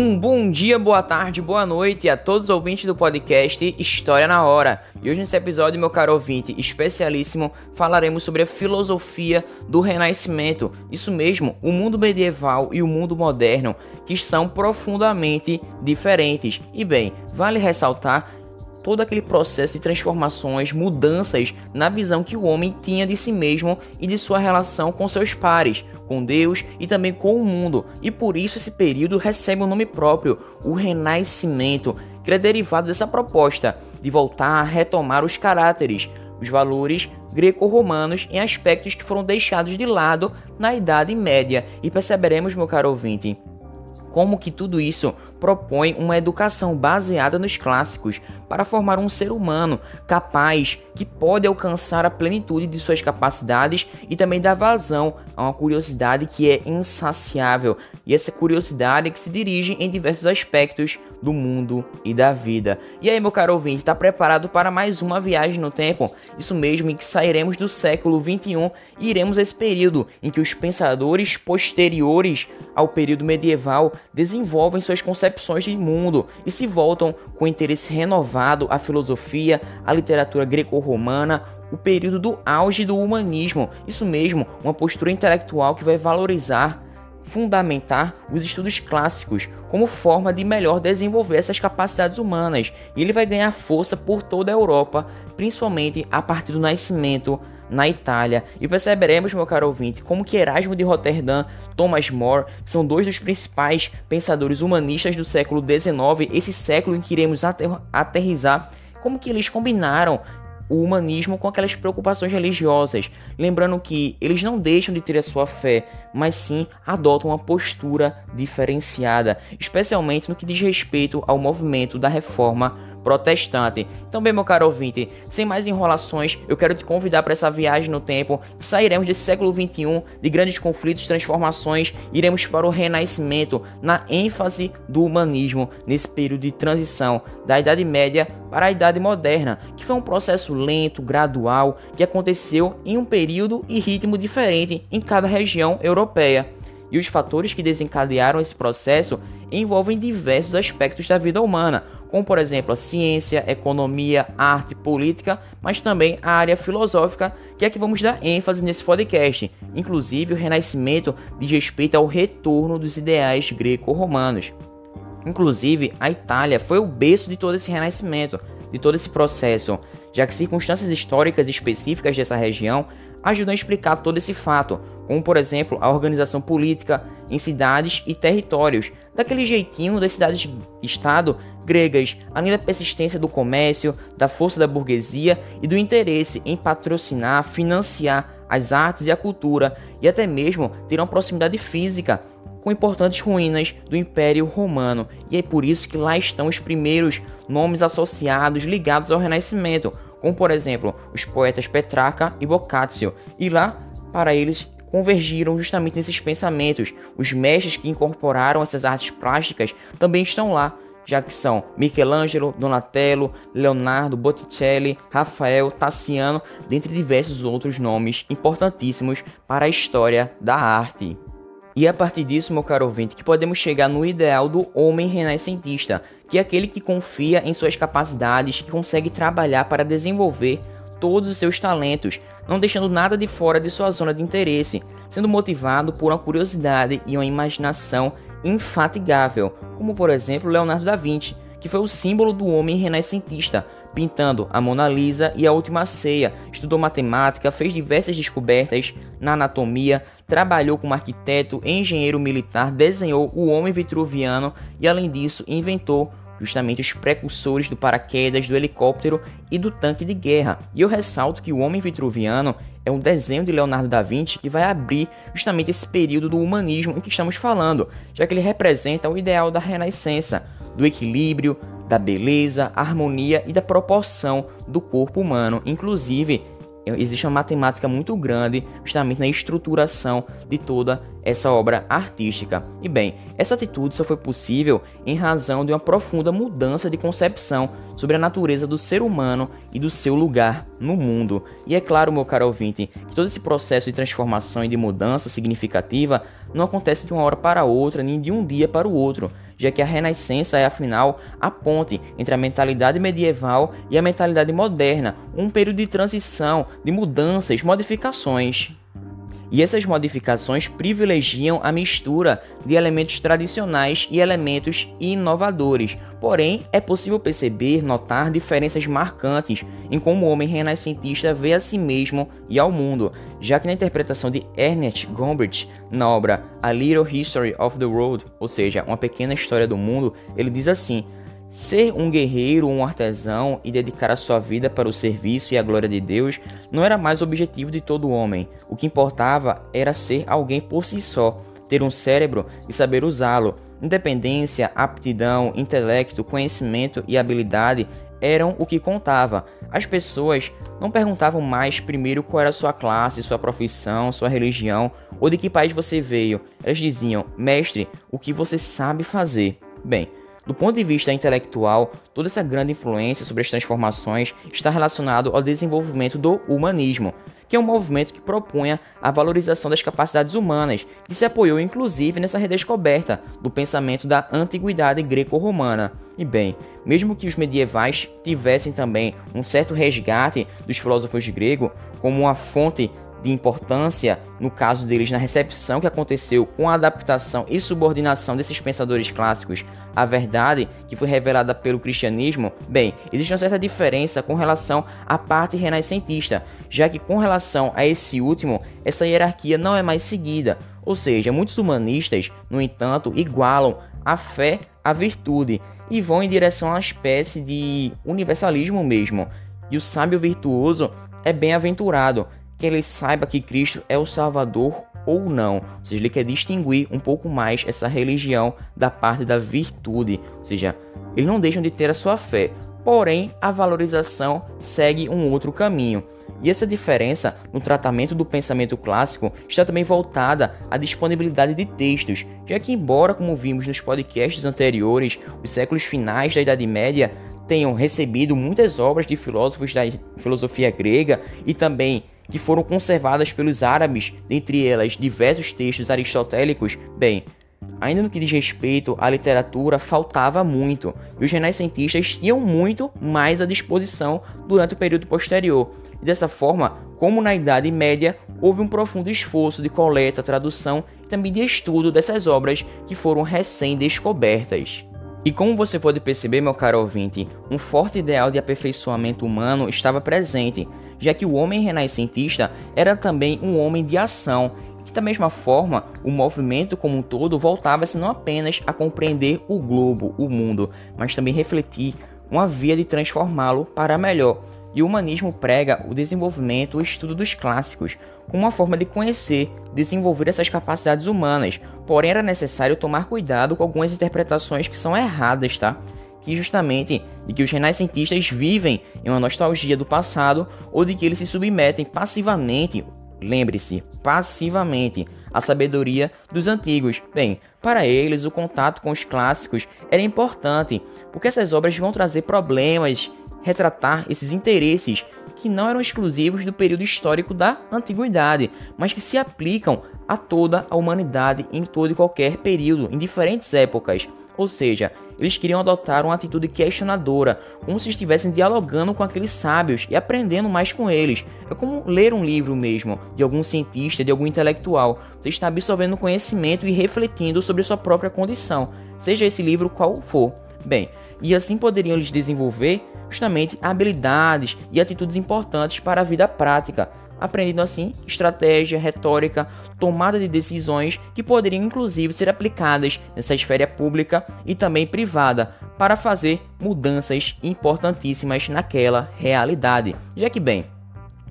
Um bom dia, boa tarde, boa noite a todos os ouvintes do podcast História na Hora. E hoje nesse episódio, meu caro ouvinte especialíssimo, falaremos sobre a filosofia do Renascimento. Isso mesmo, o mundo medieval e o mundo moderno, que são profundamente diferentes. E bem, vale ressaltar todo aquele processo de transformações, mudanças na visão que o homem tinha de si mesmo e de sua relação com seus pares, com Deus e também com o mundo. E por isso esse período recebe um nome próprio, o Renascimento, que é derivado dessa proposta de voltar a retomar os caráteres, os valores greco-romanos em aspectos que foram deixados de lado na Idade Média. E perceberemos, meu caro ouvinte, como que tudo isso propõe uma educação baseada nos clássicos para formar um ser humano capaz que pode alcançar a plenitude de suas capacidades e também dar vazão a uma curiosidade que é insaciável e essa curiosidade que se dirige em diversos aspectos do mundo e da vida. E aí, meu caro ouvinte, está preparado para mais uma viagem no tempo? Isso mesmo, em que sairemos do século 21 e iremos a esse período em que os pensadores posteriores ao período medieval desenvolvem suas concepções de mundo e se voltam com interesse renovado à filosofia, à literatura greco-romana, o período do auge do humanismo. Isso mesmo, uma postura intelectual que vai valorizar fundamentar os estudos clássicos como forma de melhor desenvolver essas capacidades humanas, e ele vai ganhar força por toda a Europa, principalmente a partir do nascimento na Itália. E perceberemos, meu caro ouvinte, como que Erasmo de Roterdã, Thomas More, são dois dos principais pensadores humanistas do século XIX, esse século em que iremos ater aterrizar, como que eles combinaram o humanismo com aquelas preocupações religiosas, lembrando que eles não deixam de ter a sua fé, mas sim adotam uma postura diferenciada, especialmente no que diz respeito ao movimento da reforma protestante. Então, bem, meu caro ouvinte, sem mais enrolações, eu quero te convidar para essa viagem no tempo. Sairemos desse século 21 de grandes conflitos, transformações, iremos para o renascimento na ênfase do humanismo nesse período de transição da Idade Média para a Idade Moderna, que foi um processo lento, gradual, que aconteceu em um período e ritmo diferente em cada região europeia. E os fatores que desencadearam esse processo envolvem diversos aspectos da vida humana, como por exemplo a ciência, economia, arte, política, mas também a área filosófica, que é que vamos dar ênfase nesse podcast. Inclusive, o Renascimento diz respeito ao retorno dos ideais greco-romanos. Inclusive, a Itália foi o berço de todo esse renascimento, de todo esse processo, já que circunstâncias históricas específicas dessa região ajudam a explicar todo esse fato, como por exemplo a organização política em cidades e territórios, daquele jeitinho das cidades-estado gregas, além da persistência do comércio, da força da burguesia e do interesse em patrocinar, financiar as artes e a cultura, e até mesmo ter uma proximidade física com importantes ruínas do Império Romano. E é por isso que lá estão os primeiros nomes associados ligados ao Renascimento, como por exemplo os poetas Petrarca e Boccaccio. E lá, para eles, convergiram justamente nesses pensamentos. Os mestres que incorporaram essas artes plásticas também estão lá, já que são Michelangelo, Donatello, Leonardo, Botticelli, Rafael, Tassiano, dentre diversos outros nomes importantíssimos para a história da arte. E é a partir disso, meu caro ouvinte, que podemos chegar no ideal do homem renascentista, que é aquele que confia em suas capacidades e consegue trabalhar para desenvolver todos os seus talentos, não deixando nada de fora de sua zona de interesse, sendo motivado por uma curiosidade e uma imaginação infatigável, como por exemplo Leonardo da Vinci, que foi o símbolo do homem renascentista, pintando a Mona Lisa e a Última Ceia, estudou matemática, fez diversas descobertas na anatomia, trabalhou como arquiteto, engenheiro militar, desenhou o homem vitruviano e além disso inventou justamente os precursores do paraquedas, do helicóptero e do tanque de guerra. E eu ressalto que o Homem Vitruviano é um desenho de Leonardo da Vinci que vai abrir justamente esse período do humanismo em que estamos falando, já que ele representa o ideal da renascença, do equilíbrio, da beleza, harmonia e da proporção do corpo humano, inclusive existe uma matemática muito grande justamente na estruturação de toda essa obra artística. E bem, essa atitude só foi possível em razão de uma profunda mudança de concepção sobre a natureza do ser humano e do seu lugar no mundo. E é claro, meu caro ouvinte, que todo esse processo de transformação e de mudança significativa não acontece de uma hora para outra, nem de um dia para o outro já que a Renascença é afinal a ponte entre a mentalidade medieval e a mentalidade moderna, um período de transição, de mudanças, modificações. E essas modificações privilegiam a mistura de elementos tradicionais e elementos inovadores. Porém, é possível perceber, notar diferenças marcantes em como o homem renascentista vê a si mesmo e ao mundo, já que na interpretação de Ernest Gombrich, na obra A Little History of the World, ou seja, uma pequena história do mundo, ele diz assim: Ser um guerreiro, um artesão e dedicar a sua vida para o serviço e a glória de Deus não era mais o objetivo de todo homem. O que importava era ser alguém por si só, ter um cérebro e saber usá-lo. Independência, aptidão, intelecto, conhecimento e habilidade eram o que contava. As pessoas não perguntavam mais primeiro qual era sua classe, sua profissão, sua religião ou de que país você veio. Elas diziam: Mestre, o que você sabe fazer? Bem, do ponto de vista intelectual, toda essa grande influência sobre as transformações está relacionado ao desenvolvimento do humanismo, que é um movimento que propunha a valorização das capacidades humanas, e se apoiou inclusive nessa redescoberta do pensamento da antiguidade greco-romana. E bem, mesmo que os medievais tivessem também um certo resgate dos filósofos gregos como uma fonte de importância, no caso deles, na recepção que aconteceu com a adaptação e subordinação desses pensadores clássicos à verdade que foi revelada pelo cristianismo, bem, existe uma certa diferença com relação à parte renascentista, já que com relação a esse último, essa hierarquia não é mais seguida, ou seja, muitos humanistas, no entanto, igualam a fé à virtude e vão em direção a uma espécie de universalismo mesmo. E o sábio virtuoso é bem-aventurado, que ele saiba que Cristo é o Salvador ou não. Ou seja, ele quer distinguir um pouco mais essa religião da parte da virtude. Ou seja, eles não deixam de ter a sua fé, porém a valorização segue um outro caminho. E essa diferença no tratamento do pensamento clássico está também voltada à disponibilidade de textos, já que, embora, como vimos nos podcasts anteriores, os séculos finais da Idade Média tenham recebido muitas obras de filósofos da filosofia grega e também que foram conservadas pelos árabes, dentre elas diversos textos aristotélicos, bem, ainda no que diz respeito à literatura, faltava muito, e os renascentistas tinham muito mais à disposição durante o período posterior. E dessa forma, como na Idade Média, houve um profundo esforço de coleta, tradução e também de estudo dessas obras que foram recém-descobertas. E como você pode perceber, meu caro ouvinte, um forte ideal de aperfeiçoamento humano estava presente, já que o homem renascentista era também um homem de ação. E da mesma forma, o movimento como um todo voltava-se não apenas a compreender o globo, o mundo, mas também refletir uma via de transformá-lo para melhor. E o humanismo prega o desenvolvimento o estudo dos clássicos, como uma forma de conhecer, desenvolver essas capacidades humanas. Porém, era necessário tomar cuidado com algumas interpretações que são erradas, tá? Que justamente de que os renascentistas vivem em uma nostalgia do passado ou de que eles se submetem passivamente, lembre-se, passivamente à sabedoria dos antigos. Bem, para eles o contato com os clássicos era importante, porque essas obras vão trazer problemas, retratar esses interesses que não eram exclusivos do período histórico da antiguidade, mas que se aplicam a toda a humanidade em todo e qualquer período, em diferentes épocas. Ou seja, eles queriam adotar uma atitude questionadora, como se estivessem dialogando com aqueles sábios e aprendendo mais com eles. É como ler um livro mesmo, de algum cientista, de algum intelectual. Você está absorvendo conhecimento e refletindo sobre sua própria condição, seja esse livro qual for. Bem, e assim poderiam eles desenvolver justamente habilidades e atitudes importantes para a vida prática, aprendendo assim estratégia, retórica, tomada de decisões que poderiam inclusive ser aplicadas nessa esfera pública e também privada para fazer mudanças importantíssimas naquela realidade. Já que bem,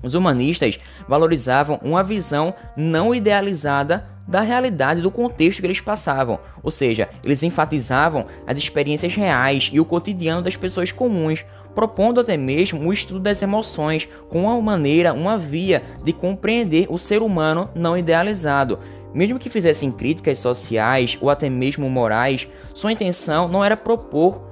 os humanistas valorizavam uma visão não idealizada da realidade do contexto que eles passavam, ou seja, eles enfatizavam as experiências reais e o cotidiano das pessoas comuns, propondo até mesmo o estudo das emoções como uma maneira, uma via de compreender o ser humano não idealizado. Mesmo que fizessem críticas sociais ou até mesmo morais, sua intenção não era propor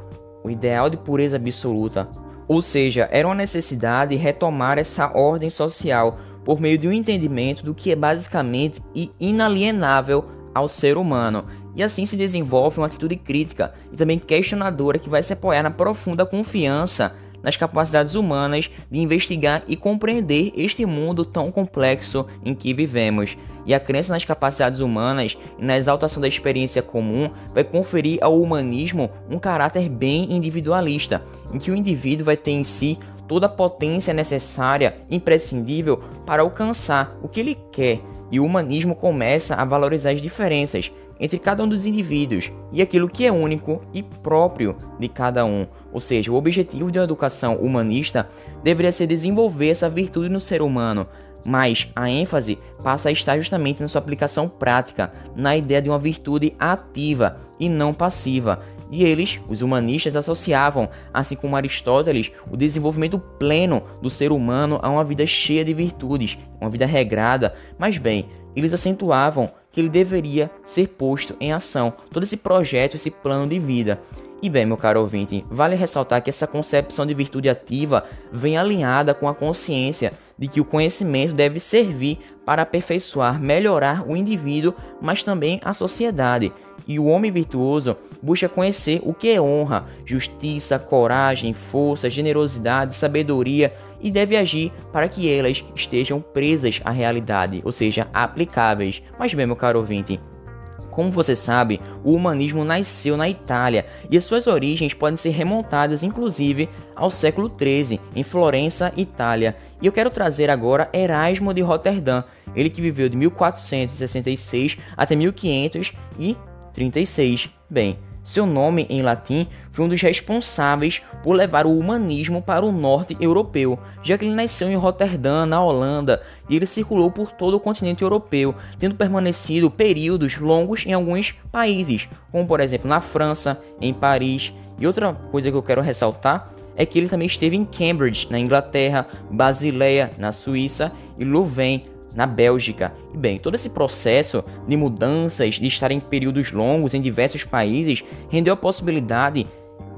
o ideal de pureza absoluta, ou seja, era uma necessidade retomar essa ordem social por meio de um entendimento do que é basicamente e inalienável ao ser humano. E assim se desenvolve uma atitude crítica e também questionadora que vai se apoiar na profunda confiança nas capacidades humanas de investigar e compreender este mundo tão complexo em que vivemos. E a crença nas capacidades humanas e na exaltação da experiência comum vai conferir ao humanismo um caráter bem individualista, em que o indivíduo vai ter em si toda a potência necessária, imprescindível para alcançar o que ele quer, e o humanismo começa a valorizar as diferenças entre cada um dos indivíduos e aquilo que é único e próprio de cada um. Ou seja, o objetivo de uma educação humanista deveria ser desenvolver essa virtude no ser humano, mas a ênfase passa a estar justamente na sua aplicação prática, na ideia de uma virtude ativa e não passiva. E eles, os humanistas, associavam, assim como Aristóteles, o desenvolvimento pleno do ser humano a uma vida cheia de virtudes, uma vida regrada. Mas bem, eles acentuavam que ele deveria ser posto em ação, todo esse projeto, esse plano de vida. E bem, meu caro ouvinte, vale ressaltar que essa concepção de virtude ativa vem alinhada com a consciência de que o conhecimento deve servir para aperfeiçoar, melhorar o indivíduo, mas também a sociedade. E o homem virtuoso busca conhecer o que é honra, justiça, coragem, força, generosidade, sabedoria e deve agir para que elas estejam presas à realidade, ou seja, aplicáveis. Mas bem, meu caro ouvinte, como você sabe, o humanismo nasceu na Itália e as suas origens podem ser remontadas inclusive ao século XIII, em Florença, Itália. E eu quero trazer agora Erasmo de Roterdã, ele que viveu de 1466 até 1536. Bem, seu nome em latim foi um dos responsáveis por levar o humanismo para o norte europeu, já que ele nasceu em Roterdã, na Holanda, e ele circulou por todo o continente europeu, tendo permanecido períodos longos em alguns países, como por exemplo na França, em Paris. E outra coisa que eu quero ressaltar é que ele também esteve em Cambridge, na Inglaterra, Basileia, na Suíça e Louvain, na Bélgica. E bem, todo esse processo de mudanças, de estar em períodos longos em diversos países, rendeu a possibilidade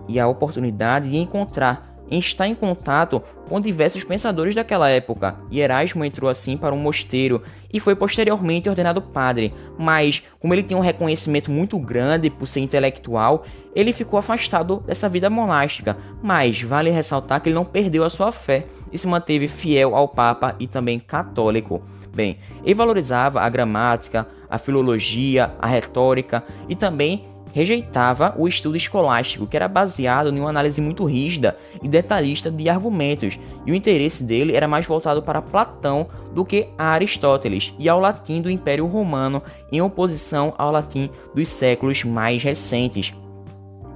e a oportunidade de encontrar em estar em contato com diversos pensadores daquela época. E Erasmo entrou assim para um mosteiro e foi posteriormente ordenado padre, mas como ele tinha um reconhecimento muito grande por ser intelectual, ele ficou afastado dessa vida monástica. Mas vale ressaltar que ele não perdeu a sua fé e se manteve fiel ao Papa e também católico. Bem, ele valorizava a gramática, a filologia, a retórica e também rejeitava o estudo escolástico, que era baseado em uma análise muito rígida e detalhista de argumentos, e o interesse dele era mais voltado para Platão do que a Aristóteles e ao latim do Império Romano, em oposição ao latim dos séculos mais recentes.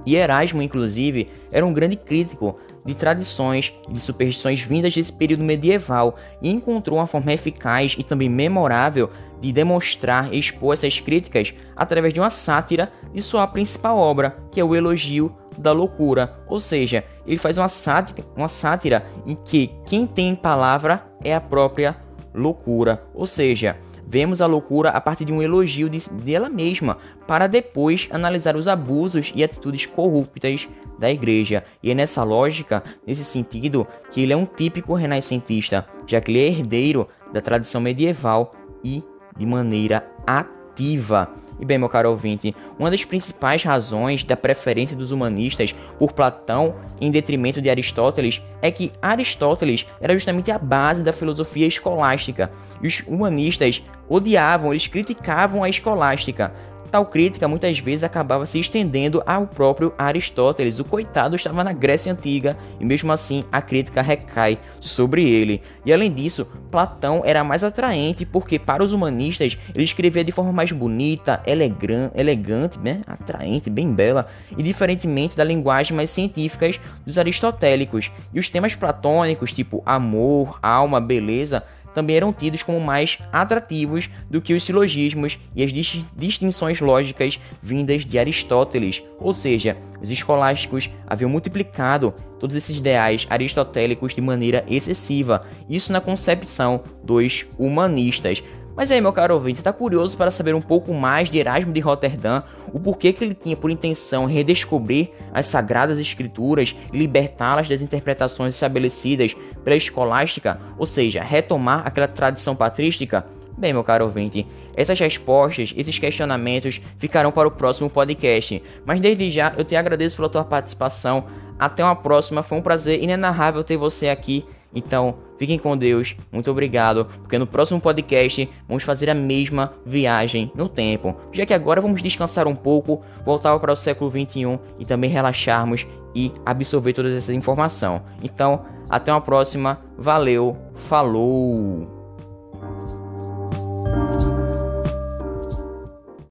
E Erasmo, inclusive, era um grande crítico de tradições e de superstições vindas desse período medieval e encontrou uma forma eficaz e também memorável de demonstrar e expor essas críticas através de uma sátira de sua principal obra, que é o Elogio da Loucura. Ou seja, ele faz uma sátira, uma sátira em que quem tem palavra é a própria loucura. Ou seja, vemos a loucura a partir de um elogio de, dela mesma, para depois analisar os abusos e atitudes corruptas da igreja. E é nessa lógica, nesse sentido, que ele é um típico renascentista, já que ele é herdeiro da tradição medieval e de maneira ativa. E bem, meu caro ouvinte, uma das principais razões da preferência dos humanistas por Platão em detrimento de Aristóteles é que Aristóteles era justamente a base da filosofia escolástica. E os humanistas odiavam, eles criticavam a escolástica, Tal crítica muitas vezes acabava se estendendo ao próprio Aristóteles. O coitado estava na Grécia Antiga e mesmo assim a crítica recai sobre ele. E além disso, Platão era mais atraente porque para os humanistas ele escrevia de forma mais bonita, elegante, né? atraente, bem bela, e diferentemente da linguagem mais científicas dos aristotélicos. E os temas platônicos, tipo amor, alma, beleza, também eram tidos como mais atrativos do que os silogismos e as distinções lógicas vindas de Aristóteles, ou seja, os escolásticos haviam multiplicado todos esses ideais aristotélicos de maneira excessiva, isso na concepção dos humanistas. Mas aí, meu caro ouvinte, está curioso para saber um pouco mais de Erasmo de Roterdã, o porquê que ele tinha por intenção redescobrir as sagradas escrituras e libertá-las das interpretações estabelecidas pela escolástica, ou seja, retomar aquela tradição patrística? Bem, meu caro ouvinte, essas respostas, esses questionamentos ficarão para o próximo podcast. Mas desde já eu te agradeço pela tua participação. Até uma próxima, foi um prazer inenarrável ter você aqui. Então, fiquem com Deus, muito obrigado, porque no próximo podcast vamos fazer a mesma viagem no tempo. Já que agora vamos descansar um pouco, voltar para o século 21 e também relaxarmos e absorver toda essa informação. Então, até uma próxima, valeu, falou!